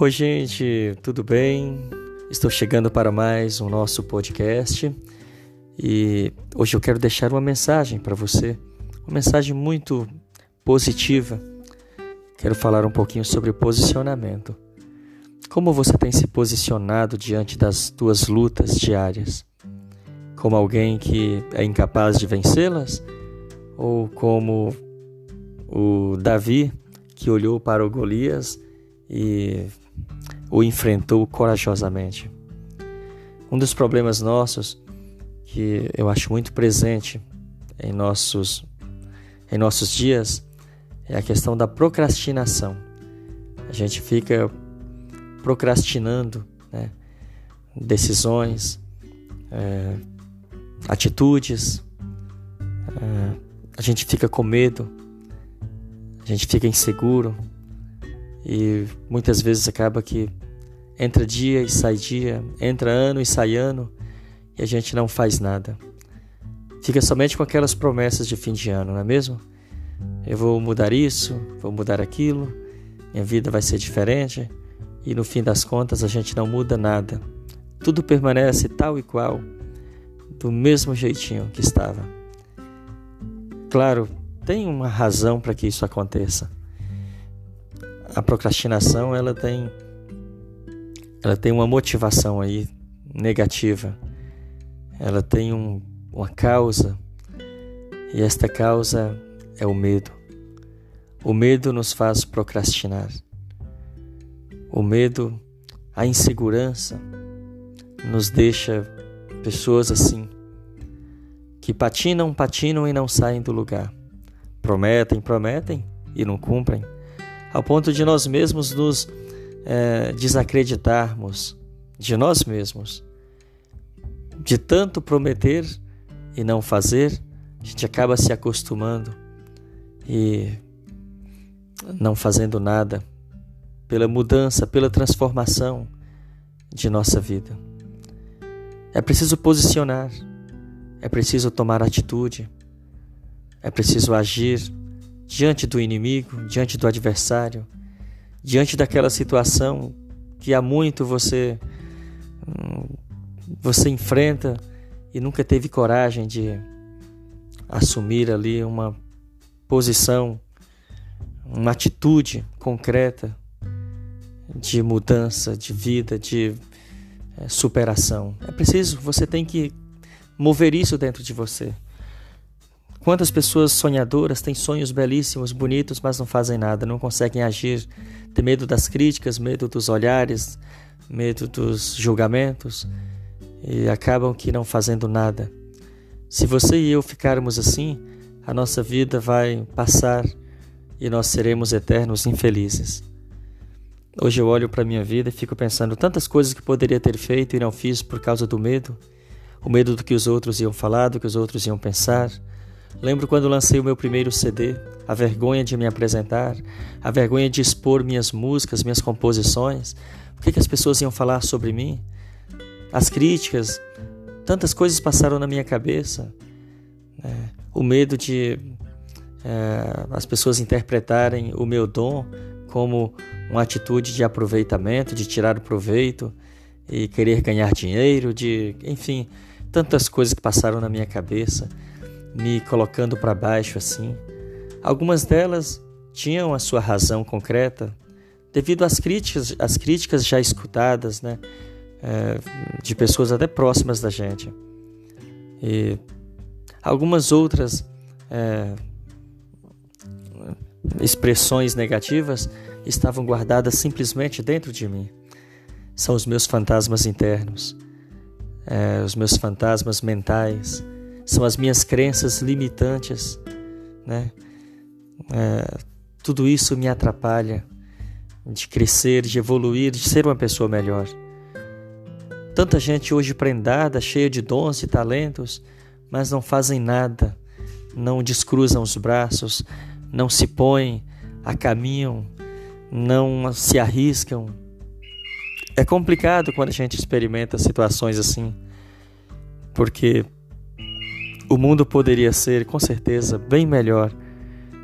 Oi, gente, tudo bem? Estou chegando para mais um nosso podcast e hoje eu quero deixar uma mensagem para você, uma mensagem muito positiva. Quero falar um pouquinho sobre posicionamento. Como você tem se posicionado diante das tuas lutas diárias? Como alguém que é incapaz de vencê-las? Ou como o Davi que olhou para o Golias e o enfrentou corajosamente? Um dos problemas nossos que eu acho muito presente em nossos em nossos dias é a questão da procrastinação. A gente fica procrastinando né? decisões, é, atitudes, é, a gente fica com medo, a gente fica inseguro e muitas vezes acaba que entra dia e sai dia, entra ano e sai ano e a gente não faz nada. Fica somente com aquelas promessas de fim de ano, não é mesmo? Eu vou mudar isso, vou mudar aquilo, minha vida vai ser diferente e no fim das contas a gente não muda nada. Tudo permanece tal e qual, do mesmo jeitinho que estava. Claro, tem uma razão para que isso aconteça. A procrastinação, ela tem ela tem uma motivação aí negativa. Ela tem um, uma causa e esta causa é o medo. O medo nos faz procrastinar. O medo, a insegurança, nos deixa pessoas assim, que patinam, patinam e não saem do lugar. Prometem, prometem e não cumprem, ao ponto de nós mesmos nos é, desacreditarmos de nós mesmos. De tanto prometer e não fazer, a gente acaba se acostumando e não fazendo nada pela mudança, pela transformação de nossa vida. É preciso posicionar, é preciso tomar atitude, é preciso agir diante do inimigo, diante do adversário, diante daquela situação que há muito você hum, você enfrenta e nunca teve coragem de assumir ali uma posição, uma atitude concreta de mudança, de vida, de é, superação. É preciso, você tem que mover isso dentro de você. Quantas pessoas sonhadoras têm sonhos belíssimos, bonitos, mas não fazem nada, não conseguem agir, tem medo das críticas, medo dos olhares, medo dos julgamentos e acabam que não fazendo nada. Se você e eu ficarmos assim, a nossa vida vai passar e nós seremos eternos infelizes. Hoje eu olho para a minha vida e fico pensando tantas coisas que poderia ter feito e não fiz por causa do medo. O medo do que os outros iam falar, do que os outros iam pensar. Lembro quando lancei o meu primeiro CD, a vergonha de me apresentar, a vergonha de expor minhas músicas, minhas composições. O que, que as pessoas iam falar sobre mim? As críticas, tantas coisas passaram na minha cabeça. É, o medo de é, as pessoas interpretarem o meu dom como uma atitude de aproveitamento, de tirar o proveito e querer ganhar dinheiro, de, enfim, tantas coisas que passaram na minha cabeça, me colocando para baixo assim. Algumas delas tinham a sua razão concreta devido às críticas, às críticas já escutadas, né, é, de pessoas até próximas da gente. E algumas outras é, expressões negativas estavam guardadas simplesmente dentro de mim. São os meus fantasmas internos, é, os meus fantasmas mentais, são as minhas crenças limitantes, né? É, tudo isso me atrapalha de crescer, de evoluir, de ser uma pessoa melhor. Tanta gente hoje prendada, cheia de dons e talentos, mas não fazem nada, não descruzam os braços, não se põem a caminho, não se arriscam. É complicado quando a gente experimenta situações assim, porque o mundo poderia ser, com certeza, bem melhor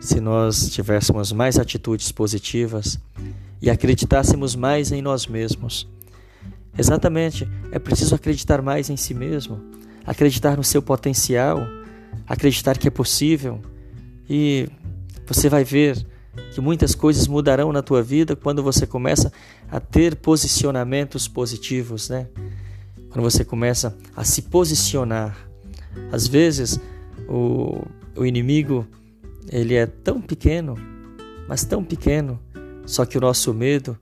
se nós tivéssemos mais atitudes positivas, e acreditássemos mais em nós mesmos. Exatamente, é preciso acreditar mais em si mesmo, acreditar no seu potencial, acreditar que é possível e você vai ver que muitas coisas mudarão na tua vida quando você começa a ter posicionamentos positivos, né? Quando você começa a se posicionar. Às vezes o, o inimigo ele é tão pequeno, mas tão pequeno, só que o nosso medo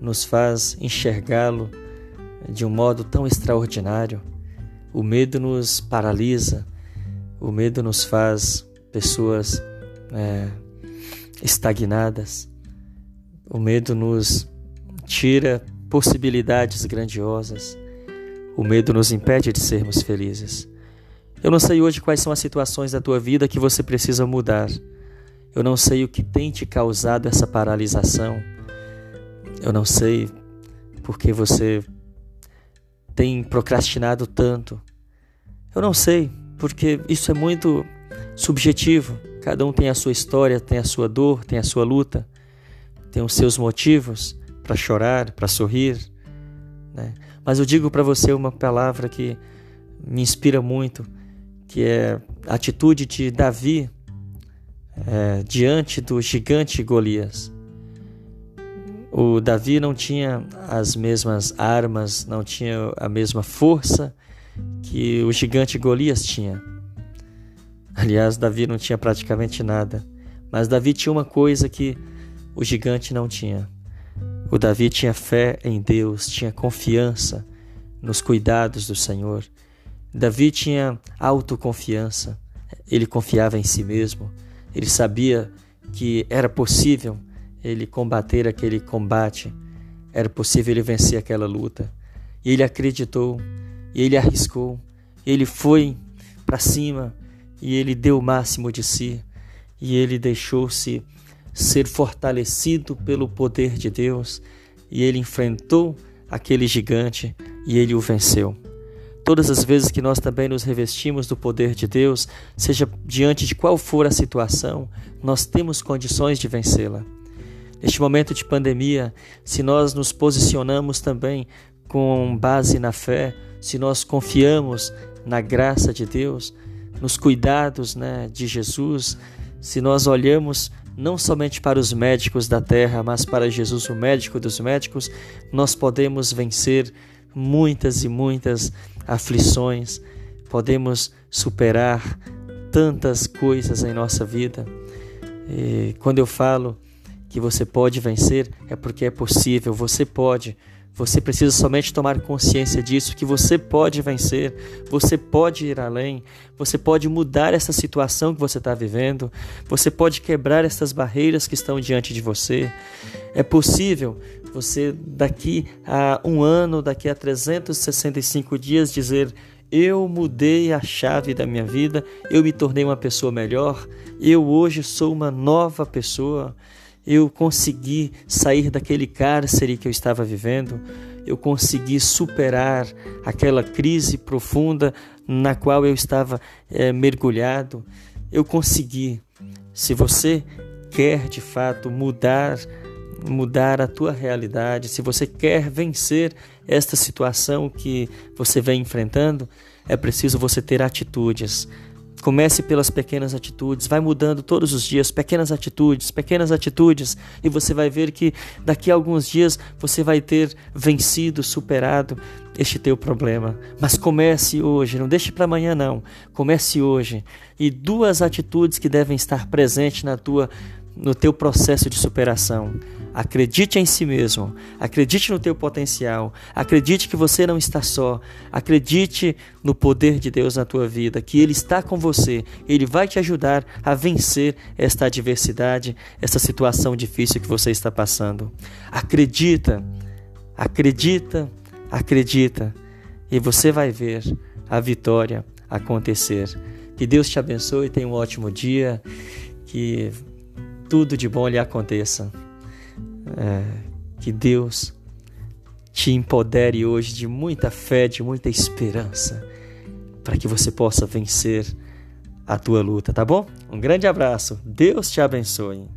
nos faz enxergá-lo de um modo tão extraordinário. O medo nos paralisa, o medo nos faz pessoas é, estagnadas. O medo nos tira possibilidades grandiosas. O medo nos impede de sermos felizes. Eu não sei hoje quais são as situações da tua vida que você precisa mudar. Eu não sei o que tem te causado essa paralisação. Eu não sei porque você tem procrastinado tanto. Eu não sei, porque isso é muito subjetivo. Cada um tem a sua história, tem a sua dor, tem a sua luta, tem os seus motivos para chorar, para sorrir. Né? Mas eu digo para você uma palavra que me inspira muito, que é a atitude de Davi é, diante do gigante Golias. O Davi não tinha as mesmas armas, não tinha a mesma força que o gigante Golias tinha. Aliás, Davi não tinha praticamente nada, mas Davi tinha uma coisa que o gigante não tinha. O Davi tinha fé em Deus, tinha confiança nos cuidados do Senhor. Davi tinha autoconfiança, ele confiava em si mesmo, ele sabia que era possível ele combater aquele combate, era possível ele vencer aquela luta. E ele acreditou, e ele arriscou, ele foi para cima, e ele deu o máximo de si. E ele deixou-se ser fortalecido pelo poder de Deus. E ele enfrentou aquele gigante e ele o venceu. Todas as vezes que nós também nos revestimos do poder de Deus, seja diante de qual for a situação, nós temos condições de vencê-la. Neste momento de pandemia, se nós nos posicionamos também com base na fé, se nós confiamos na graça de Deus, nos cuidados né, de Jesus, se nós olhamos não somente para os médicos da terra, mas para Jesus, o médico dos médicos, nós podemos vencer muitas e muitas aflições, podemos superar tantas coisas em nossa vida. E quando eu falo que você pode vencer, é porque é possível, você pode você precisa somente tomar consciência disso, que você pode vencer, você pode ir além, você pode mudar essa situação que você está vivendo, você pode quebrar essas barreiras que estão diante de você. É possível você, daqui a um ano, daqui a 365 dias, dizer: Eu mudei a chave da minha vida, eu me tornei uma pessoa melhor, eu hoje sou uma nova pessoa eu consegui sair daquele cárcere que eu estava vivendo, eu consegui superar aquela crise profunda na qual eu estava é, mergulhado, eu consegui. Se você quer de fato mudar, mudar a tua realidade, se você quer vencer esta situação que você vem enfrentando, é preciso você ter atitudes, Comece pelas pequenas atitudes, vai mudando todos os dias, pequenas atitudes, pequenas atitudes, e você vai ver que daqui a alguns dias você vai ter vencido, superado este teu problema. Mas comece hoje, não deixe para amanhã não. Comece hoje. E duas atitudes que devem estar presentes na tua no teu processo de superação. Acredite em si mesmo, acredite no teu potencial, acredite que você não está só, acredite no poder de Deus na tua vida, que Ele está com você, Ele vai te ajudar a vencer esta adversidade, essa situação difícil que você está passando. Acredita, acredita, acredita, e você vai ver a vitória acontecer. Que Deus te abençoe, tenha um ótimo dia, que tudo de bom lhe aconteça. É, que Deus te empodere hoje de muita fé, de muita esperança, para que você possa vencer a tua luta, tá bom? Um grande abraço, Deus te abençoe.